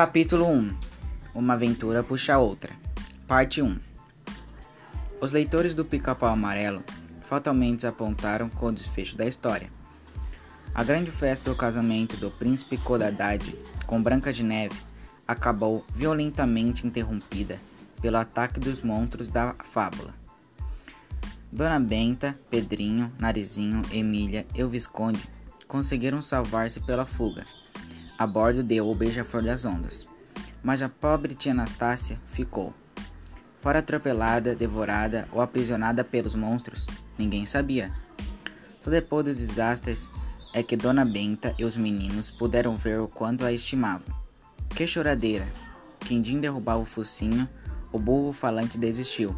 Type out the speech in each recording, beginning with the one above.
Capítulo 1 Uma aventura puxa outra. Parte 1 Os leitores do Pica-Pau Amarelo fatalmente apontaram com o desfecho da história. A grande festa do casamento do príncipe Codadad com Branca de Neve acabou violentamente interrompida pelo ataque dos monstros da fábula. Dona Benta, Pedrinho, Narizinho, Emília e o Visconde conseguiram salvar-se pela fuga a bordo de O Beija-Flor das Ondas. Mas a pobre tia Anastácia ficou. Fora atropelada, devorada ou aprisionada pelos monstros, ninguém sabia. Só depois dos desastres é que Dona Benta e os meninos puderam ver o quanto a estimavam. Que choradeira! Quindim derrubava o focinho, o burro falante desistiu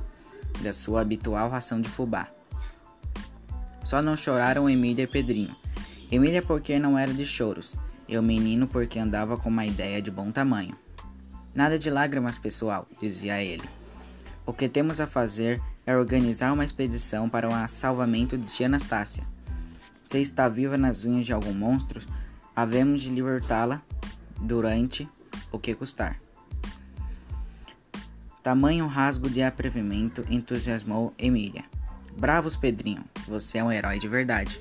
da sua habitual ração de fubá. Só não choraram Emília e Pedrinho. Emília porque não era de choros, e o menino porque andava com uma ideia de bom tamanho. Nada de lágrimas, pessoal, dizia ele. O que temos a fazer é organizar uma expedição para o salvamento de tia Anastácia. Se está viva nas unhas de algum monstro, havemos de libertá-la durante o que custar. Tamanho rasgo de atrevimento entusiasmou Emília. Bravos, Pedrinho, você é um herói de verdade.